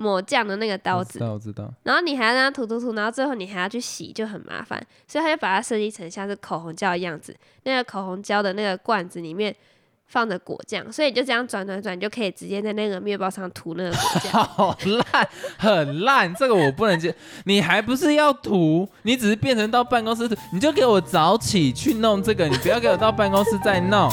抹酱的那个刀子我知，道我知道，然后你还要让它涂涂涂，然后最后你还要去洗，就很麻烦，所以他就把它设计成像是口红胶的样子。那个口红胶的那个罐子里面放着果酱，所以你就这样转转转，你就可以直接在那个面包上涂那个果酱。好烂，很烂，这个我不能接。你还不是要涂，你只是变成到办公室涂，你就给我早起去弄这个，你不要给我到办公室再弄。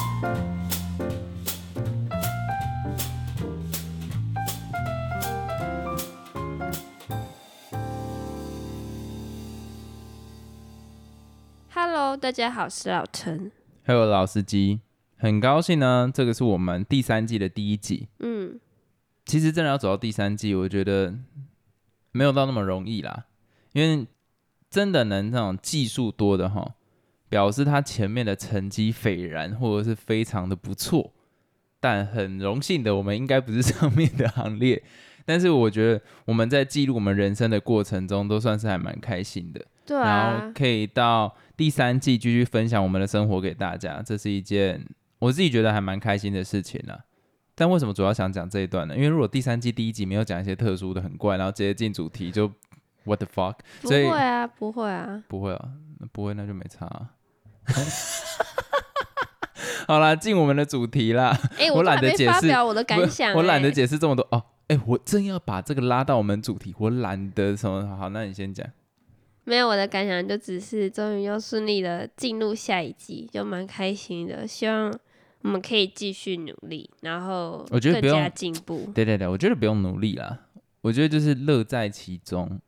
Hello，大家好，我是老陈。还有老司机，很高兴呢，这个是我们第三季的第一集。嗯，其实真的要走到第三季，我觉得没有到那么容易啦，因为真的能那种技术多的哈，表示他前面的成绩斐然或者是非常的不错，但很荣幸的，我们应该不是上面的行列。但是我觉得我们在记录我们人生的过程中，都算是还蛮开心的。对然后啊，可以到第三季继续分享我们的生活给大家，这是一件我自己觉得还蛮开心的事情啦。但为什么主要想讲这一段呢？因为如果第三季第一集没有讲一些特殊的、很怪，然后直接进主题，就 what the fuck，不会啊，不会啊。不会啊，不会那就没差、啊。好啦，进我们的主题啦。哎、我懒得解释我的感想、我懒得哎解释这么多哦。哎、我正要把这个拉到我们主题，我懒得什么。好，那你先讲。没有我的感想，就只是终于又顺利的进入下一季，就蛮开心的。希望我们可以继续努力，然后我觉得更加进步。对对对，我觉得不用努力啦，我觉得就是乐在其中，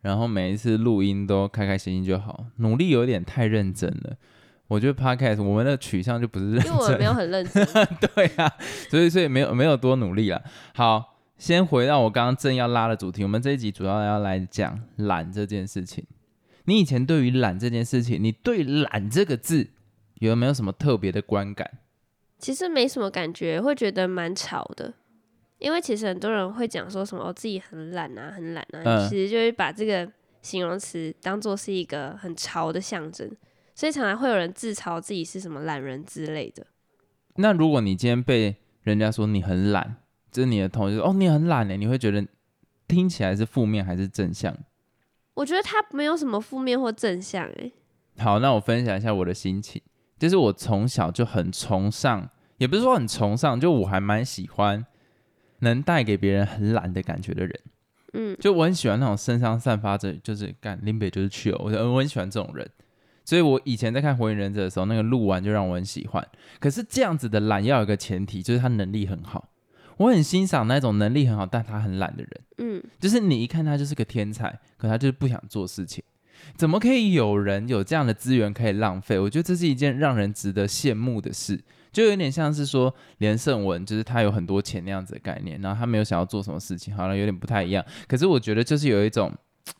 然后每一次录音都开开心心就好。努力有点太认真了，我觉得 podcast 我们的取向就不是认真因为我没，有很认真，对啊，所以所以没有没有多努力啦。好，先回到我刚刚正要拉的主题，我们这一集主要要来讲懒这件事情。你以前对于懒这件事情，你对懒这个字有没有什么特别的观感？其实没什么感觉，会觉得蛮吵的。因为其实很多人会讲说什么、哦、自己很懒啊，很懒啊，嗯其实就是把这个形容词当做是一个很潮的象征，所以常常会有人自嘲自己是什么懒人之类的。那如果你今天被人家说你很懒，就是你的同事说哦你很懒呢，你会觉得听起来是负面还是正向？我觉得它没有什么负面或正向、欸，好，那我分享一下我的心情，就是我从小就很崇尚，也不是说很崇尚，就我还蛮喜欢能带给别人很懒的感觉的人。嗯，就我很喜欢那种身上散发着就是干林北就是去哦，我我很喜欢这种人。所以我以前在看《火影忍者》的时候，那个鹿丸就让我很喜欢。可是这样子的懒要有一个前提，就是他能力很好。我很欣赏那种能力很好但他很懒的人，嗯，就是你一看他就是个天才，可他就是不想做事情。怎么可以有人有这样的资源可以浪费？我觉得这是一件让人值得羡慕的事，就有点像是说连胜文，就是他有很多钱那样子的概念，然后他没有想要做什么事情，好像有点不太一样。可是我觉得就是有一种，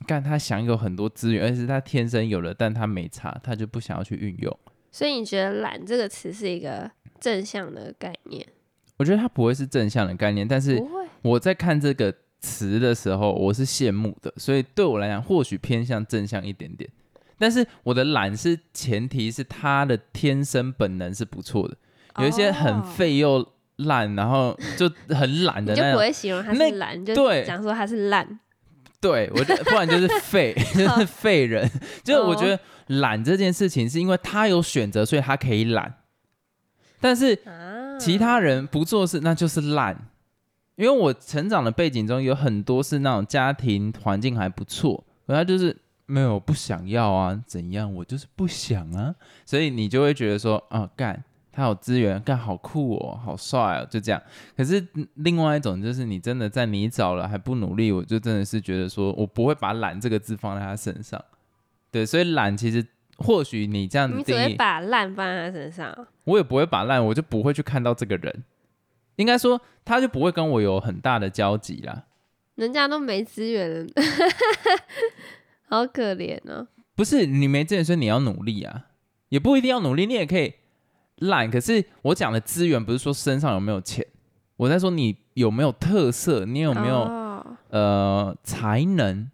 干他享有很多资源，而且是他天生有的，但他没差，他就不想要去运用。所以你觉得“懒”这个词是一个正向的概念？我觉得他不会是正向的概念，但是，我在看这个词的时候，我是羡慕的，所以对我来讲，或许偏向正向一点点。但是我的懒是前提是他的天生本能是不错的，有一些很哦废又烂，然后就很懒你就不。会形容他是懒，你就对讲说他是烂。对我就，不然就是废，就是废人。就是我觉哦得懒这件事情，是因为他有选择，所以他可以懒。但是啊，其他人不做事，那就是烂。因为我成长的背景中有很多是那种家庭环境还不错，可他就是没有不想要啊，怎样我就是不想啊，所以你就会觉得说啊，干他有资源，干好酷哦，好帅哦，就这样。可是另外一种就是你真的在泥沼了还不努力，我就真的是觉得说我不会把懒这个字放在他身上。对，所以懒其实或许你这样子你只会，把烂放在他身上。我也不会把烂，我就不会去看到这个人。应该说，他就不会跟我有很大的交集啦。人家都没资源了，好可怜哦。不是你没资源，所以你要努力啊，也不一定要努力，你也可以懒。可是我讲的资源不是说身上有没有钱，我在说你有没有特色，你有没有、哦呃才能，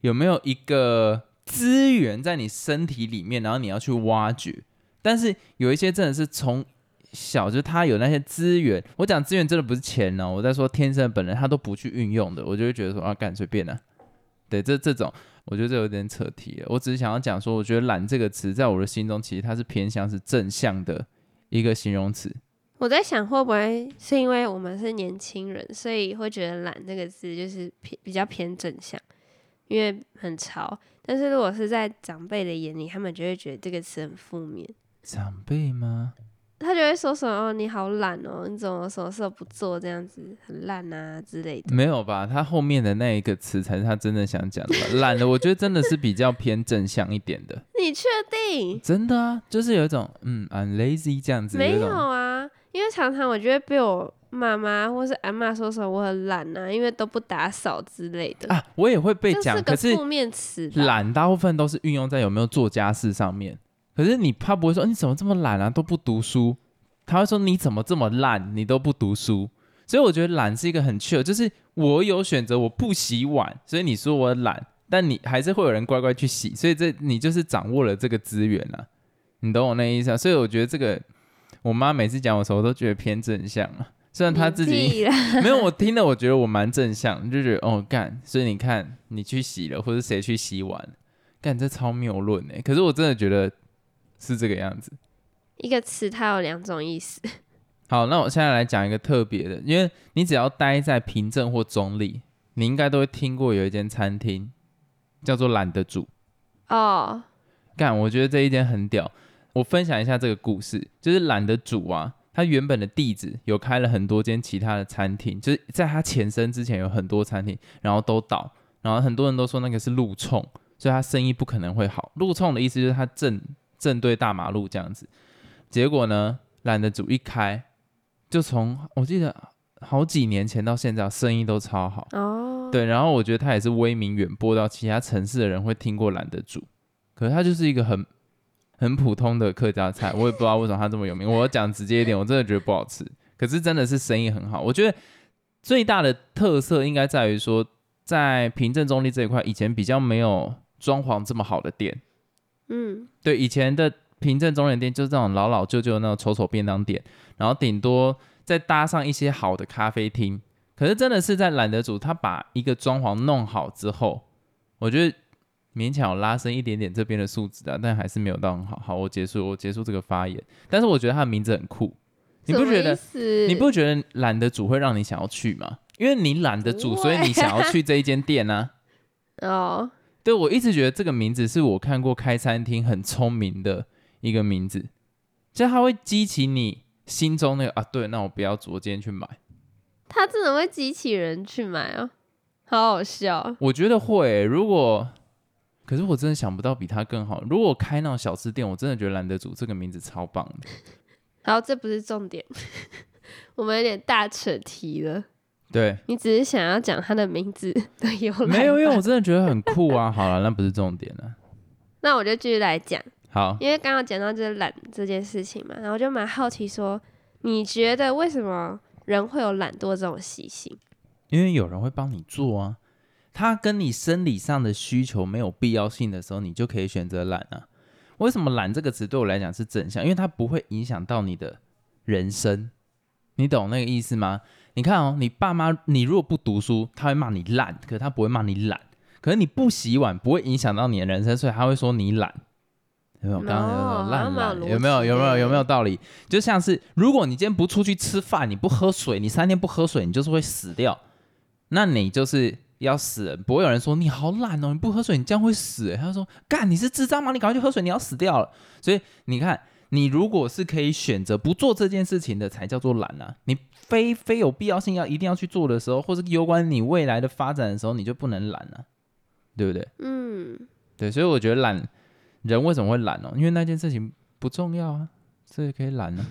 有没有一个资源在你身体里面，然后你要去挖掘。但是有一些真的是从小，就他有那些资源。我讲资源真的不是钱哦，我在说天生本人他都不去运用的，我就会觉得说啊，干随便了。对，这这种我觉得这有点扯题了。我只是想要讲说，我觉得懒这个词在我的心中其实它是偏向是正向的一个形容词。我在想会不会是因为我们是年轻人，所以会觉得“懒”这个字就是偏比较偏正向，因为很潮。但是如果是在长辈的眼里，他们就会觉得这个词很负面。长辈吗？他就会说什么“哦，你好懒哦，你怎么什么事都不做，这样子很烂啊之类的。”没有吧？他后面的那一个词才是他真的想讲的。懒的，我觉得真的是比较偏正向一点的。你确定？真的啊，就是有一种嗯，I'm lazy 这样子。没有啊，因为常常我觉得被我妈妈或是阿妈说什么我很懒啊，因为都不打扫之类的啊。我也会被讲，可是负面词懒大部分都是运用在有没有做家事上面。可是你怕不会说你怎么这么懒啊，都不读书。他会说你怎么这么烂，你都不读书。所以我觉得懒是一个很 chill，就是我有选择，我不洗碗，所以你说我懒，但你还是会有人乖乖去洗。所以这你就是掌握了这个资源啊，你懂我那意思啊？所以我觉得这个我妈每次讲我时候，我都觉得偏正向啊。虽然他自己 没有我听了，我觉得我蛮正向，就觉得哦干。所以你看你去洗了，或者谁去洗碗，干这超谬论哎。可是我真的觉得。是这个样子，一个词它有两种意思。好，那我现在来讲一个特别的，因为你只要待在平镇或中立，你应该都会听过有一间餐厅叫做懒得煮哦。干，我觉得这一间很屌。我分享一下这个故事，就是懒得煮啊，它原本的地址有开了很多间其他的餐厅，就是在他前身之前有很多餐厅，然后都倒，然后很多人都说那个是路冲，所以他生意不可能会好。路冲的意思就是他正。正对大马路这样子，结果呢，懒得煮一开，就从我记得好几年前到现在，生意都超好哦。对，然后我觉得他也是威名远播到其他城市的人会听过懒得煮，可是他就是一个很很普通的客家菜，我也不知道为什么它这么有名。我讲直接一点，我真的觉得不好吃，可是真的是生意很好。我觉得最大的特色应该在于说，在平镇中立这一块，以前比较没有装潢这么好的店。嗯，对，以前的平镇中立店就是这种老老旧旧的那种丑丑便当店，然后顶多再搭上一些好的咖啡厅。可是真的是在懒得煮，他把一个装潢弄好之后，我觉得勉强拉伸一点点这边的数值啊，但还是没有到很好。好，我结束，我结束这个发言。但是我觉得他的名字很酷，你不觉得？你不觉得懒得煮会让你想要去吗？因为你懒得煮，所以你想要去这一间店呢？哦。对，我一直觉得这个名字是我看过开餐厅很聪明的一个名字，就它会激起你心中那个啊，对，那我不要煮，我今天去买，它真的会激起人去买啊，好好笑。我觉得会，如果，可是我真的想不到比它更好。如果开那种小吃店，我真的觉得懒得煮这个名字超棒的。好，这不是重点，我们有点大扯题了。对你只是想要讲他的名字的由来，没有，因为我真的觉得很酷啊。好了，那不是重点了。那我就继续来讲。好，因为刚刚讲到就是懒这件事情嘛，然后就蛮好奇说，你觉得为什么人会有懒惰这种习性？因为有人会帮你做啊。他跟你生理上的需求没有必要性的时候，你就可以选择懒啊。为什么懒这个词对我来讲是正向？因为它不会影响到你的人生，你懂那个意思吗？你看哦，你爸妈，你如果不读书，他会骂你懒，可是他不会骂你懒。可是你不洗碗，不会影响到你的人生，所以他会说你懒。有没有？刚刚有烂懒，有没有？有没有？有没有道理？就像是，如果你今天不出去吃饭，你不喝水，你三天不喝水，你就是会死掉。那你就是要死，不会有人说你好懒哦，你不喝水，你这样会死。他说干，你是智障吗？你赶快去喝水，你要死掉了。所以你看。你如果是可以选择不做这件事情的，才叫做懒啊！你非非有必要性要一定要去做的时候，或是有关你未来的发展的时候，你就不能懒啊，对不对？嗯，对，所以我觉得懒人为什么会懒哦？因为那件事情不重要啊，所以可以懒啊。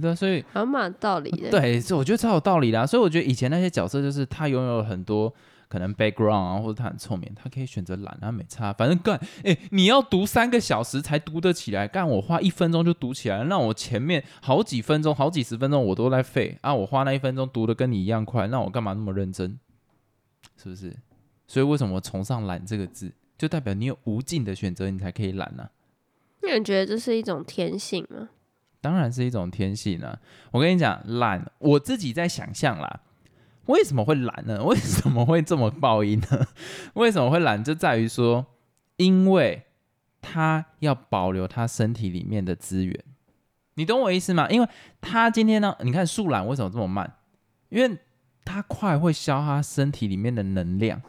对，所以还蛮道理的。对，这我觉得超有道理的。所以我觉得以前那些角色就是他拥有很多。可能 background 啊，或者他很聪明，他可以选择懒，他没差，反正干，哎，你要读三个小时才读得起来，干我花一分钟就读起来，那我前面好几分钟、好几十分钟我都在废啊，我花那一分钟读的跟你一样快，那我干嘛那么认真？是不是？所以为什么崇尚懒这个字，就代表你有无尽的选择，你才可以懒呢？那你觉得这是一种天性吗？当然是一种天性啊。我跟你讲，懒，我自己在想象啦，为什么会懒呢？为什么会这么报应呢？为什么会懒？就在于说，因为他要保留他身体里面的资源，你懂我意思吗？因为他今天呢，你看树懒为什么这么慢？因为它快会消耗身体里面的能量，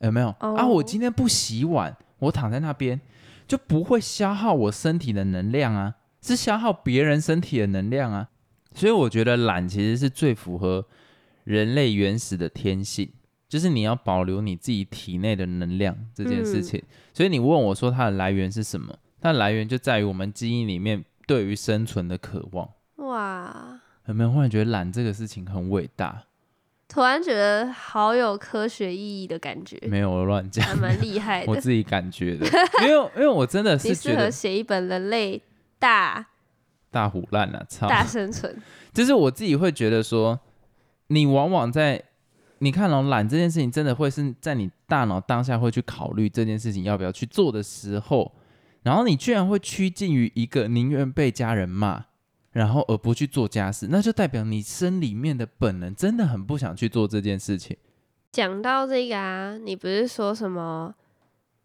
有没有、啊？哦我今天不洗碗，我躺在那边就不会消耗我身体的能量啊，是消耗别人身体的能量啊。所以我觉得懒其实是最符合人类原始的天性，就是你要保留你自己体内的能量这件事情。所以你问我说它的来源是什么？它的来源就在于我们基因里面对于生存的渴望。哇，有没有忽然觉得懒这个事情很伟大？突然觉得好有科学意义的感觉，没有我乱讲还，蛮厉害的。我自己感觉的，因为因为我真的 你适合是觉得写一本人类大大虎烂了，操！大生存。就是我自己会觉得说，你往往在你看哦，懒这件事情，真的会是在你大脑当下会去考虑这件事情要不要去做的时候，然后你居然会趋近于一个宁愿被家人骂，然后而不去做家事，那就代表你身里面的本能真的很不想去做这件事情。讲到这个啊，你不是说什么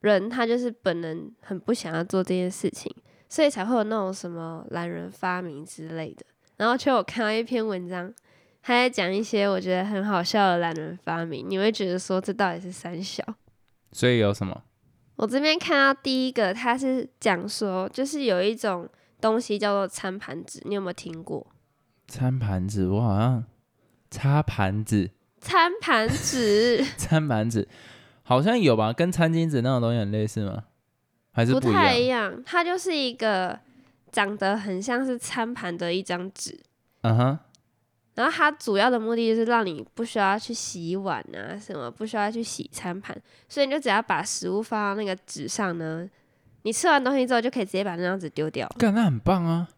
人他就是本能很不想要做这件事情，所以才会有那种什么懒人发明之类的。然后就我看到一篇文章，他在讲一些我觉得很好笑的懒人发明，你会觉得说这到底是三小？所以有什么？我这边看到第一个，他是讲说，就是有一种东西叫做餐盘纸，你有没有听过？餐盘纸，我好像擦盘子，餐盘纸 餐盘子好像有吧？跟餐巾纸那种东西很类似吗？还是不？太一样，它就是一个长得很像是餐盘的一张纸，嗯哼，然后它主要的目的就是让你不需要去洗碗啊，什么不需要去洗餐盘，所以你就只要把食物放到那个纸上呢，你吃完东西之后就可以直接把那张纸丢掉。干那很棒啊！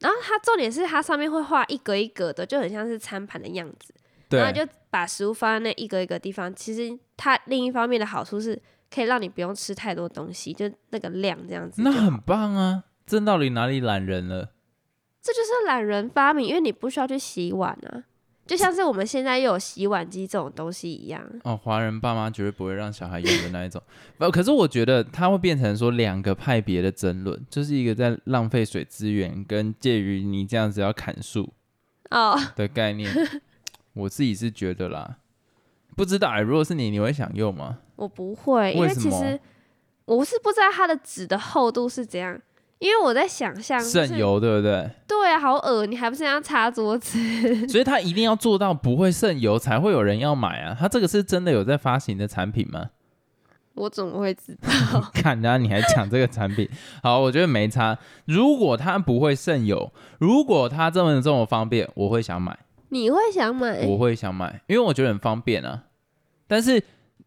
然后它重点是它上面会画一格一格的，就很像是餐盘的样子，对然后，就把食物放在那一格一格地方。其实它另一方面的好处是可以让你不用吃太多东西，就那个量这样子。那很棒啊！这到底哪里懒人了？这就是懒人发明，因为你不需要去洗碗啊，就像是我们现在又有洗碗机这种东西一样。哦，华人爸妈绝对不会让小孩用的那一种。不，可是我觉得它会变成说两个派别的争论，就是一个在浪费水资源，跟介于你这样子要砍树哦，的概念。我自己是觉得啦，不知道、欸，如果是你，你会想用吗？我不会，因为其实我是不知道它的纸的厚度是怎样，因为我在想象渗油，对不对？对啊，好恶，你还不是要擦桌子？所以它一定要做到不会渗油，才会有人要买啊。它这个是真的有在发行的产品吗？我怎么会知道？看，然后你还讲这个产品，好，我觉得没差。如果它不会渗油，如果它这么这么方便，我会想买，你会想买？我会想买，因为我觉得很方便啊。但是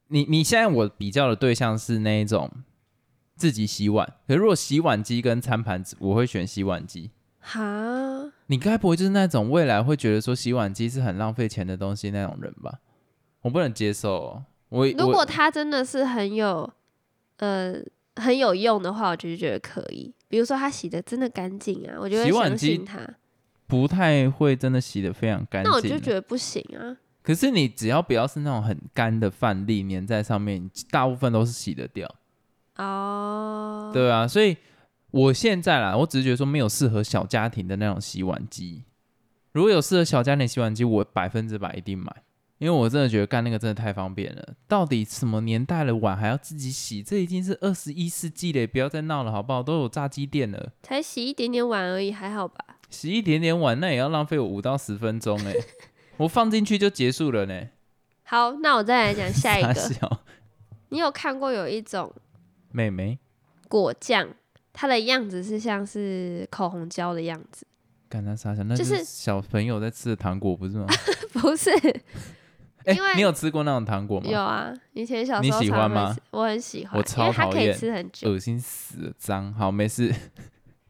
你你现在我比较的对象是那一种自己洗碗，可是如果洗碗机跟餐盘子，我会选洗碗机。哈，你该不会就是那种未来会觉得说洗碗机是很浪费钱的东西那种人吧？我不能接受、哦。我如果我它真的是很有呃很有用的话，我就觉得可以。比如说它洗的真的干净啊，我就会相洗碗机信它。不太会真的洗的非常干净，那我就觉得不行啊。可是你只要不要是那种很干的饭粒粘在上面，大部分都是洗得掉。哦，对啊，所以我现在啦，我只是觉得说没有适合小家庭的那种洗碗机。如果有适合小家庭洗碗机，我百分之百一定买，因为我真的觉得干那个真的太方便了。到底什么年代的碗还要自己洗？这已经是二十一世纪了，不要再闹了好不好？都有炸鸡店了，才洗一点点碗而已，还好吧？洗一点点碗那也要浪费我五到十分钟哎、我放进去就结束了呢。好，那我再来讲下一个。你有看过有一种妹妹。果酱，它的样子是像是口红胶的样子，干他傻笑，那就就是是小朋友在吃的糖果，不是吗？不是？哎、因为你有吃过那种糖果吗？有啊，以前小时候你喜欢吗？我很喜欢，我超因为它可以讨厌吃很久。恶心死了，脏。好，没事。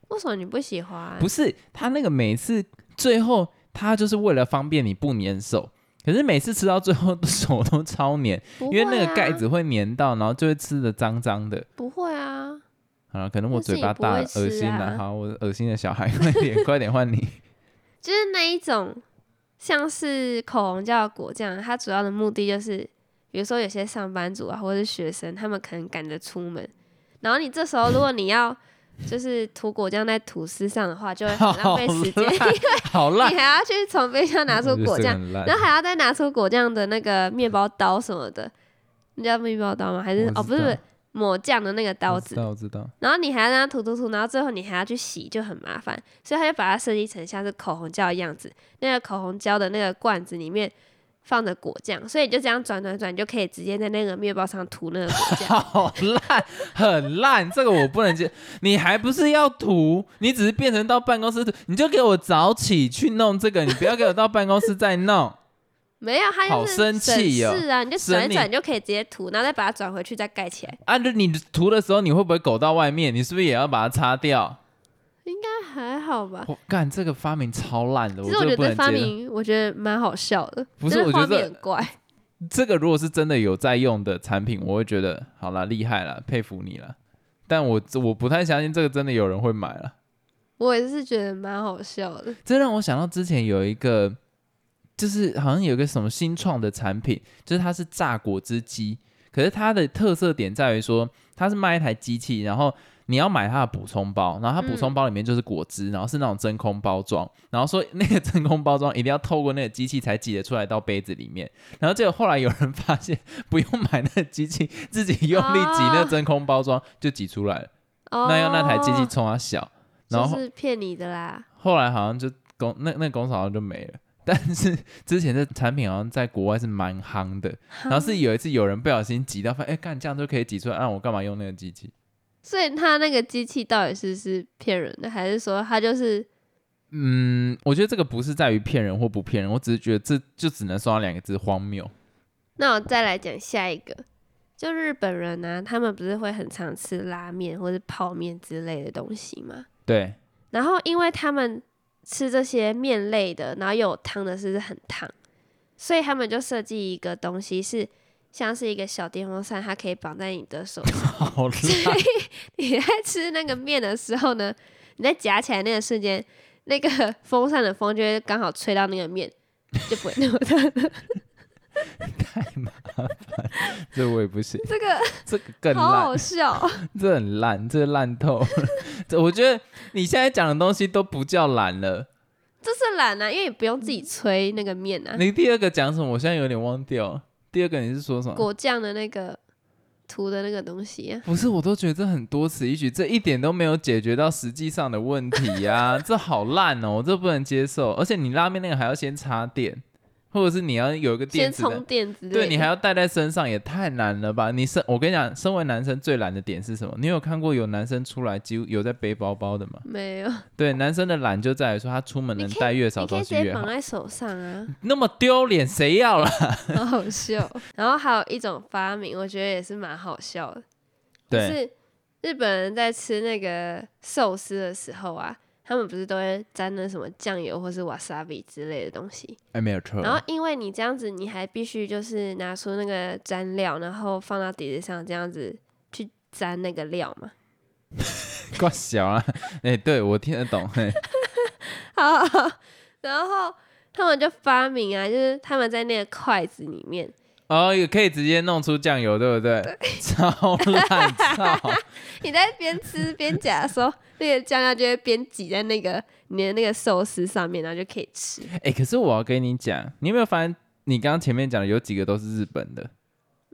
为什么你不喜欢？不是他那个每次最后，他就是为了方便你不粘手，可是每次吃到最后手都超粘，不因为那个盖子会粘到，然后就会吃的脏脏的。不会啊，好了，可能我嘴巴大，恶心了。好，我恶心的小孩，快点，快点换你。就是那一种像是口红叫果酱，它主要的目的就是，比如说有些上班族啊，或者是学生，他们可能赶着出门，然后你这时候如果你要就是涂果酱在吐司上的话，就会很 浪费时间，因为好烂你，还要去从冰箱拿出果酱，然后还要再拿出果酱的那个面包刀什么的，你知道面包刀吗？还是哦不是抹酱的那个刀子我知，道，我知道。然后你还要让它涂涂涂，然后最后你还要去洗，就很麻烦，所以他就把它设计成像是口红胶的样子。那个口红胶的那个罐子里面放着果酱，所以你就这样转转转，你就可以直接在那个面包上涂那个果酱。好烂，很烂，这个我不能接。你还不是要涂，你只是变成到办公室涂，你就给我早起去弄这个，你不要给我到办公室再弄。没有，他就是好生气哦是啊，你就转一转就可以直接涂，然后再把它转回去，再盖起来。啊，就你涂的时候，你会不会狗到外面？你是不是也要把它擦掉？还好吧？我干，这个发明超烂的，其实我觉得发。明我觉得蛮好笑的，不是画我觉得怪。这个如果是真的有在用的产品，我会觉得好啦，厉害了，佩服你了。但我我不太相信这个真的有人会买了。我也是觉得蛮好笑的。这让我想到之前有一个，就是好像有一个什么新创的产品，就是它是榨果汁机，可是它的特色点在于说，它是卖一台机器，然后你要买它的补充包，然后它补充包里面就是果汁，然后是那种真空包装，然后说那个真空包装一定要透过那个机器才挤得出来到杯子里面，然后结果后来有人发现不用买那个机器，自己用力挤那个真空包装就挤出来了，哦，那要那台机器冲它小，然后是骗你的啦。后来好像就公那那个公司好像就没了。但是之前的产品好像在国外是蛮夯的，然后是有一次有人不小心挤到，发现哎干这样就可以挤出来，啊、我干嘛用那个机器？所以他那个机器到底是是骗人的，还是说他就是嗯，我觉得这个不是在于骗人或不骗人，我只是觉得这就只能说到两个字荒谬。那我再来讲下一个，就日本人呢、他们不是会很常吃拉面或是泡面之类的东西吗？对，然后因为他们吃这些面类的，然后又有汤的，是不是很烫？所以他们就设计一个东西是像是一个小电风扇，它可以绑在你的手上。好烂，你在吃那个面的时候呢，你在夹起来那个瞬间，那个风扇的风就会刚好吹到那个面，就不会那么烫。太麻烦，这我也不行，这个这个更好烂，好笑，这很烂，这烂透了。这我觉得你现在讲的东西都不叫懒了。这是懒啊，因为你不用自己吹那个面啊。你第二个讲什么？我现在有点忘掉了。第二个你是说什么？果酱的那个涂的那个东西啊，不是，我都觉得这很多此一举，这一点都没有解决到实际上的问题呀、这好烂哦，我这不能接受。而且你拉面那个还要先插电，或者是你要有一个电先充电。对你还要带在身上，也太难了吧？你身，我跟你讲，身为男生最懒的点是什么？你有看过有男生出来几乎有在背包包的吗？没有？对，男生的懒就在于说他出门能带越少你可以东西越好绑。在手上啊，那么丢脸，谁要啦？好 好笑。然后还有一种发明，我觉得也是蛮好笑的，就对，是日本人在吃那个寿司的时候啊，他们不是都会沾那什么酱油或是 wasabi 之类的东西。哎，没有错。然后因为你这样子，你还必须就是拿出那个蘸料，然后放到碟子上，这样子去沾那个料嘛。怪小啊，哎、对我听得懂。好好，然后他们就发明啊，就是他们在那个筷子里面，哦，也可以直接弄出酱油，对不对？超烂，操！你在边吃边夹的时候，那个酱料就会边挤在那个你的那个寿司上面，然后就可以吃。哎、可是我要跟你讲，你有没有发现，你刚刚前面讲的有几个都是日本的，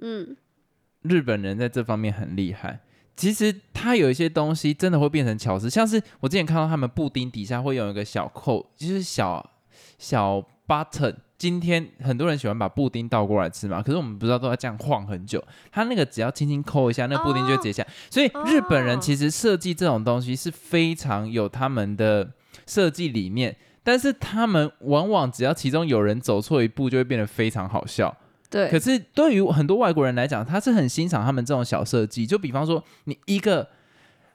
嗯，日本人在这方面很厉害。其实他有一些东西真的会变成巧思，像是我之前看到他们布丁底下会有一个小扣，就是小小 button。今天很多人喜欢把布丁倒过来吃嘛，可是我们不知道都要这样晃很久。它那个只要轻轻抠一下，那个布丁就会直接下来。所以日本人其实设计这种东西是非常有他们的设计理念，但是他们往往只要其中有人走错一步，就会变得非常好笑。对可，是对于很多外国人来讲，他是很欣赏他们这种小设计。就比方说，你一个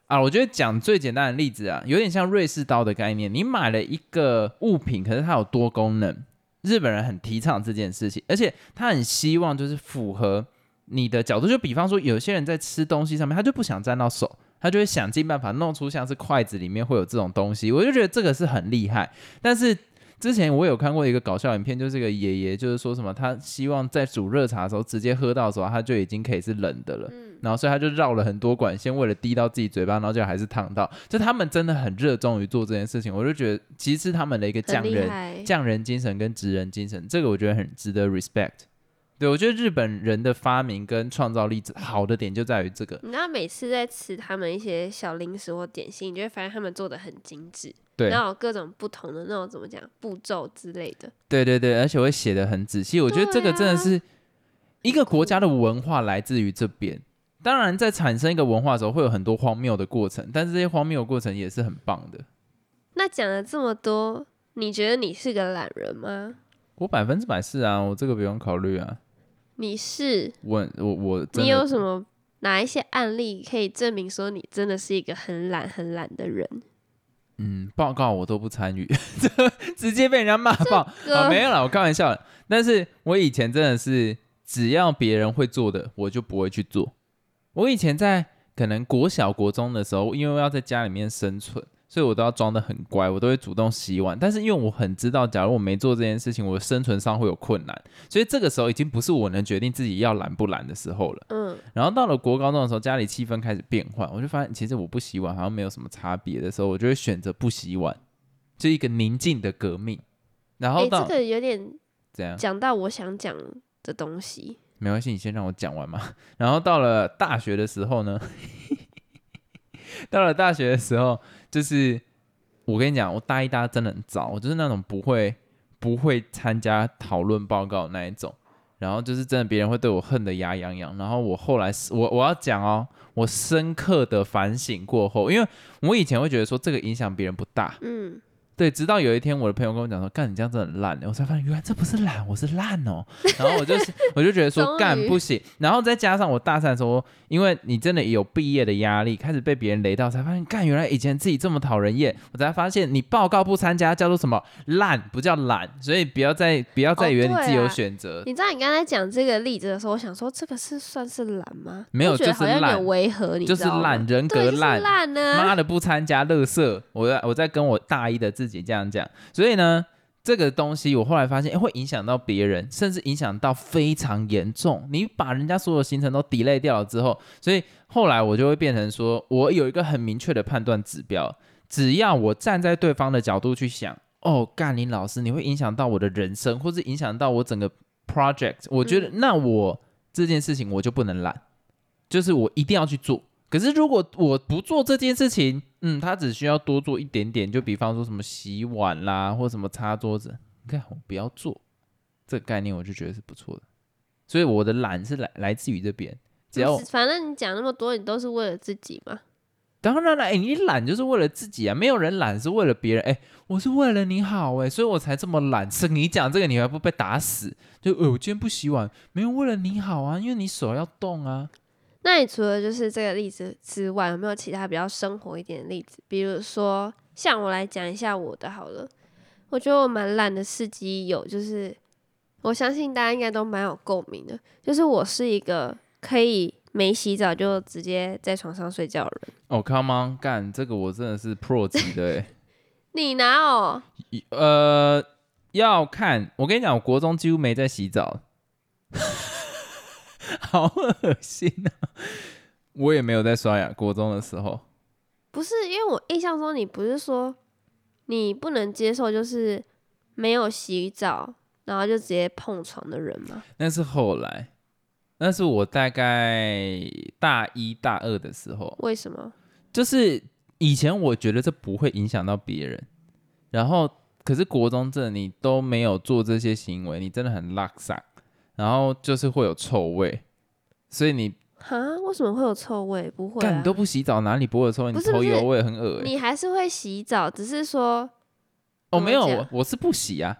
啊，我觉得讲最简单的例子啊，有点像瑞士刀的概念。你买了一个物品，可是它有多功能，日本人很提倡这件事情，而且他很希望就是符合你的角度。就比方说，有些人在吃东西上面，他就不想沾到手，他就会想尽办法弄出像是筷子里面会有这种东西，我就觉得这个是很厉害。但是之前我有看过一个搞笑影片，就是这个爷爷就是说什么，他希望在煮热茶的时候直接喝到的时候，他就已经可以是冷的了。然后所以他就绕了很多管线，为了滴到自己嘴巴，然后就还是烫到。就他们真的很热衷于做这件事情，我就觉得其实是他们的一个匠人。匠人精神跟职人精神，这个我觉得很值得 respect。对我觉得日本人的发明跟创造力好的点就在于这个。你知道每次在吃他们一些小零食或点心，你就会发现他们做的很精致，对然后有各种不同的那种怎么讲步骤之类的。对对对，而且会写的很仔细。我觉得这个真的是一个国家的文化来自于这边。当然，在产生一个文化的时候，会有很多荒谬的过程，但是这些荒谬的过程也是很棒的。那讲了这么多，你觉得你是个懒人吗？我百分之百是啊，我这个不用考虑啊。你是？我我我你有什么哪一些案例可以证明说你真的是一个很懒很懒的人？嗯，报告我都不参与，直接被人家骂爆。个啊，没有了，我开玩笑的。但是我以前真的是，只要别人会做的，我就不会去做。我以前在可能国小、国中的时候，因为要在家里面生存，所以我都要装的很乖，我都会主动洗碗。但是因为我很知道，假如我没做这件事情，我生存上会有困难，所以这个时候已经不是我能决定自己要懒不懒的时候了。嗯，然后到了国高中的时候，家里气氛开始变换，我就发现其实我不洗碗好像没有什么差别的时候，我就会选择不洗碗，就一个宁静的革命。然哎、后到、这个有点怎样？讲到我想讲的东西。没关系，你先让我讲完嘛。然后到了大学的时候呢，到了大学的时候，就是我跟你讲，我大一、大真的很糟，我就是那种不会不会参加讨论报告那一种。然后就是真的，别人会对我恨得牙痒痒。然后我后来，我我要讲哦，我深刻的反省过后，因为我以前会觉得说这个影响别人不大，嗯，对，直到有一天我的朋友跟我讲说，干你这样真的很烂，我才发现原来这不是懒，我是烂哦。然后我就是我就觉得说 干不行，然后再加上我大三的时候，因为你真的有毕业的压力，开始被别人雷到，才发现干原来以前自己这么讨人厌，我才发现你报告不参加叫做什么烂，不叫懒，所以不要再不要再哦以为你自己有选择。你知道你刚才讲这个例子的时候，我想说这个是算是懒吗？没有就是烂好像有点违和，你就是懒，人格烂，烂呢、妈的不参加乐色，我在我在跟我大一的自己这样讲，所以呢，这个东西我后来发现，诶会影响到别人，甚至影响到非常严重。你把人家所有行程都 delay 掉了之后，所以后来我就会变成说，我有一个很明确的判断指标，只要我站在对方的角度去想，哦，干林老师，你会影响到我的人生，或是影响到我整个 project，我觉得、那我这件事情我就不能懒，就是我一定要去做。可是如果我不做这件事情，嗯，他只需要多做一点点，就比方说什么洗碗啦，或什么擦桌子，你看我不要做这个概念，我就觉得是不错的。所以我的懒是来来自于这边，只要反正你讲那么多，你都是为了自己嘛。当然了，哎、你懒就是为了自己啊，没有人懒是为了别人。哎、我是为了你好、哎，所以我才这么懒。是你讲这个，你还不被打死？就，呃，我今天不洗碗，没有为了你好啊，因为你手要动啊。那你除了就是这个例子之外，有没有其他比较生活一点的例子？比如说，像我来讲一下我的好了。我觉得我蛮懒的事迹有，就是我相信大家应该都蛮有共鸣的，就是我是一个可以没洗澡就直接在床上睡觉的人。哦，Come on，干这个我真的是 Pro 级的、哎。你哪有？呃，要看。我跟你讲，我国中几乎没在洗澡，好恶心啊！我也没有在刷牙，国中的时候。不是，因为我印象中你不是说你不能接受就是没有洗澡，然后就直接碰床的人吗？那是后来，那是我大概大一大二的时候，为什么？就是以前我觉得这不会影响到别人，然后可是国中这你都没有做这些行为，你真的很拉撒，然后就是会有臭味，所以你哈？为什么会有臭味？不会、啊干你，都不洗澡，哪里不会有臭味？你不是头油味很恶欸你还是会洗澡，只是说哦，没有，我我是不洗啊，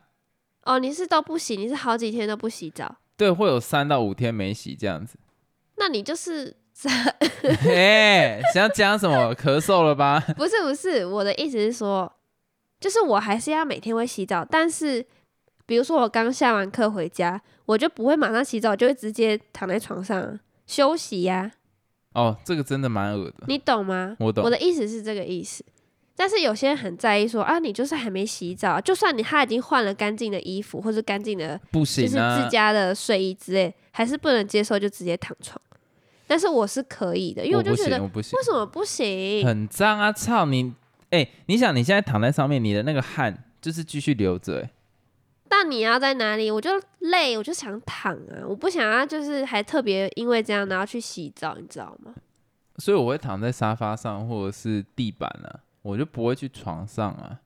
哦，你是都不洗，你是好几天都不洗澡，对，会有三到五天没洗这样子。那你就是哎，想讲什么？咳嗽了吧？不是不是？我的意思是说，就是我还是要每天会洗澡，但是比如说我刚下完课回家，我就不会马上洗澡，就会直接躺在床上休息呀、哦，这个真的蛮恶的。你懂吗？我懂我的意思是这个意思。但是有些人很在意说啊，你就是还没洗澡，就算你他已经换了干净的衣服或者干净的，不就是行啊，自家的睡衣之类，还是不能接受就直接躺床。但是我是可以的，因为我，就觉得不行为，什么不行？很脏啊！操你，哎、你想你现在躺在上面，你的那个汗就是继续流着、哎，但你要在哪里？我就累，我就想躺啊，我不想要就是还特别因为这样然后去洗澡，你知道吗？所以我会躺在沙发上或者是地板啊，我就不会去床上啊。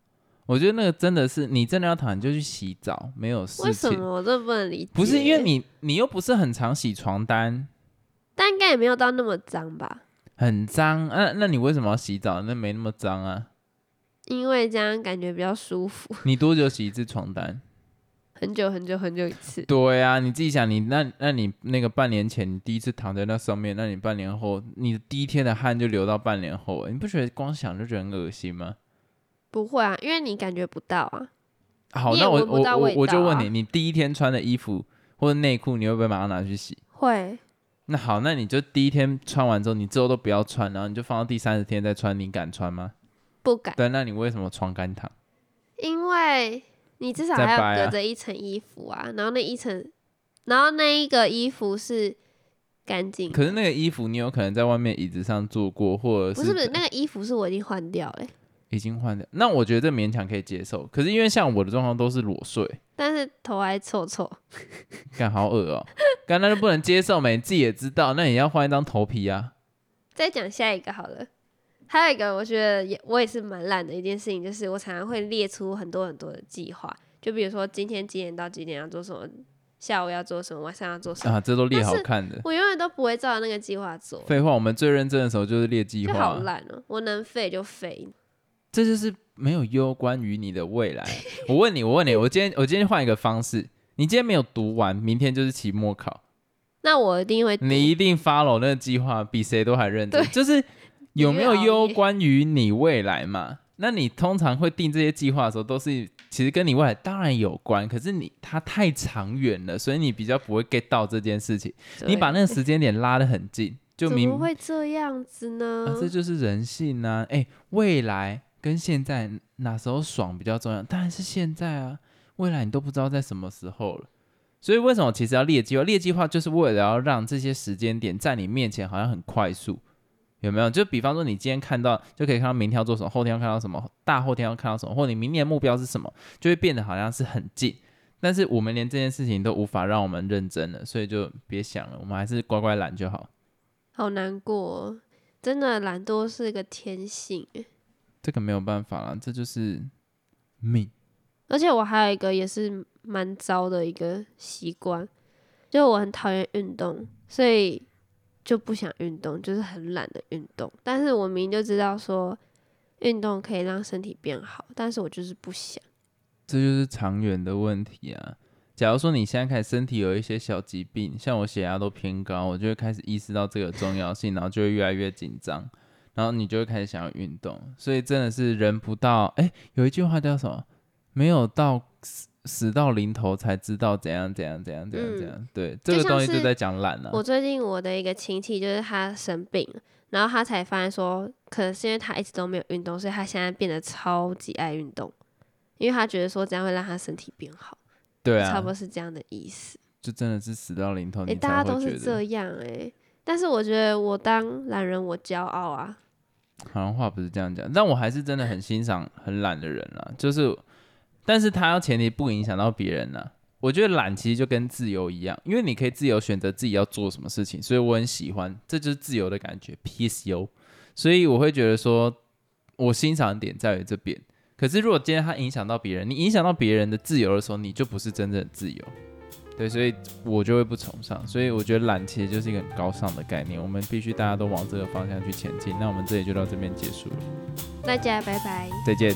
我觉得那个真的是，你真的要躺你就去洗澡，没有事为什。么我真的不能理解？不是因为，你，你又不是很常洗床单，但应该也没有到那么脏吧？很脏。那、那你为什么要洗澡？那没那么脏啊。因为这样感觉比较舒服，你多久洗一次床单？很久很久很久一次。对啊，你自己想，你那那你那个半年前你第一次躺在那上面，那你半年后你的第一天的汗就流到半年后，你不觉得光想就觉得很恶心吗？不会啊，因为你感觉不到啊。好，那我我我我就问你，你第一天穿的衣服或者内裤，你会不会马上拿去洗？会，那好，那你就第一天穿完之后，你之后都不要穿，然后你就放到第三十天再穿，你敢穿吗？不敢，对，那你为什么床干躺？因为你至少还要隔着一层衣服啊，然后那一层，然后那一个衣服是干净，可是那个衣服你有可能在外面椅子上坐过，或者不是不是那个衣服是我已经换掉了欸、已经换掉，那我觉得这勉强可以接受。可是因为像我的状况都是裸睡，但是头还臭臭。干好恶哦、干那就不能接受没？你自己也知道，那你要换一张头皮啊。再讲下一个好了。还有一个，我觉得也我也是蛮懒的一件事情，就是我常常会列出很多很多的计划，就比如说今天几点到几点要做什么，下午要做什么，晚上要做什么，啊，这都列好看的。我永远都不会照着那个计划做，废话，我们最认真的时候就是列计划好，懒哦、我能废就废。这就是没有攸关于你的未来。我问你，我问你，我今天我今天换一个方式，你今天没有读完，明天就是期末考，那我一定会，你一定 follow 那个计划，比谁都还认真对。就是有没有攸关于你未来嘛？那你通常会定这些计划的时候，都是其实跟你未来当然有关，可是你它太长远了，所以你比较不会 get 到这件事情。你把那个时间点拉得很近，就明怎么会这样子呢？啊，这就是人性啊！哎、未来跟现在哪时候爽比较重要？当然是现在啊！未来你都不知道在什么时候了，所以为什么其实要列计划？列计划就是为了要让这些时间点在你面前好像很快速，有没有？就比方说你今天看到，就可以看到明天要做什么，后天要看到什么，大后天要看到什么，或你明年的目标是什么，就会变得好像是很近。但是我们连这件事情都无法让我们认真了，所以就别想了，我们还是乖乖懒就好。好难过哦、真的懒惰是一个天性欸。这个没有办法啦，这就是命。而且我还有一个也是蛮糟的一个习惯，就我很讨厌运动，所以就不想运动，就是很懒得运动。但是我明明就知道说运动可以让身体变好，但是我就是不想。这就是长远的问题啊。假如说你现在开始身体有一些小疾病，像我血压都偏高，我就会开始意识到这个重要性，然后就会越来越紧张，然后你就会开始想要运动。所以真的是人不到，哎、有一句话叫什么？没有到死死到临头才知道怎样怎样怎样怎样怎样。对，这个东西就在讲懒啊。我最近我的一个亲戚就是他生病，然后他才发现说，可能是因为他一直都没有运动，所以他现在变得超级爱运动，因为他觉得说这样会让他身体变好，对啊差不，多是这样的意思。就真的是死到临头，诶，你大家都。是这样诶，但是我觉得我当懒人我骄傲啊，好像话不是这样讲，但我还是真的很欣赏很懒的人啦。就是，但是他要前提不影响到别人啦。我觉得懒其实就跟自由一样，因为你可以自由选择自己要做什么事情，所以我很喜欢，这就是自由的感觉，peace you。所以我会觉得说，我欣赏的点在于这边。可是如果今天它影响到别人，你影响到别人的自由的时候，你就不是真正的自由。对，所以我就会不崇尚。所以我觉得懒其实就是一个很高尚的概念，我们必须大家都往这个方向去前进。那我们这里就到这边结束了，大家拜拜。再见。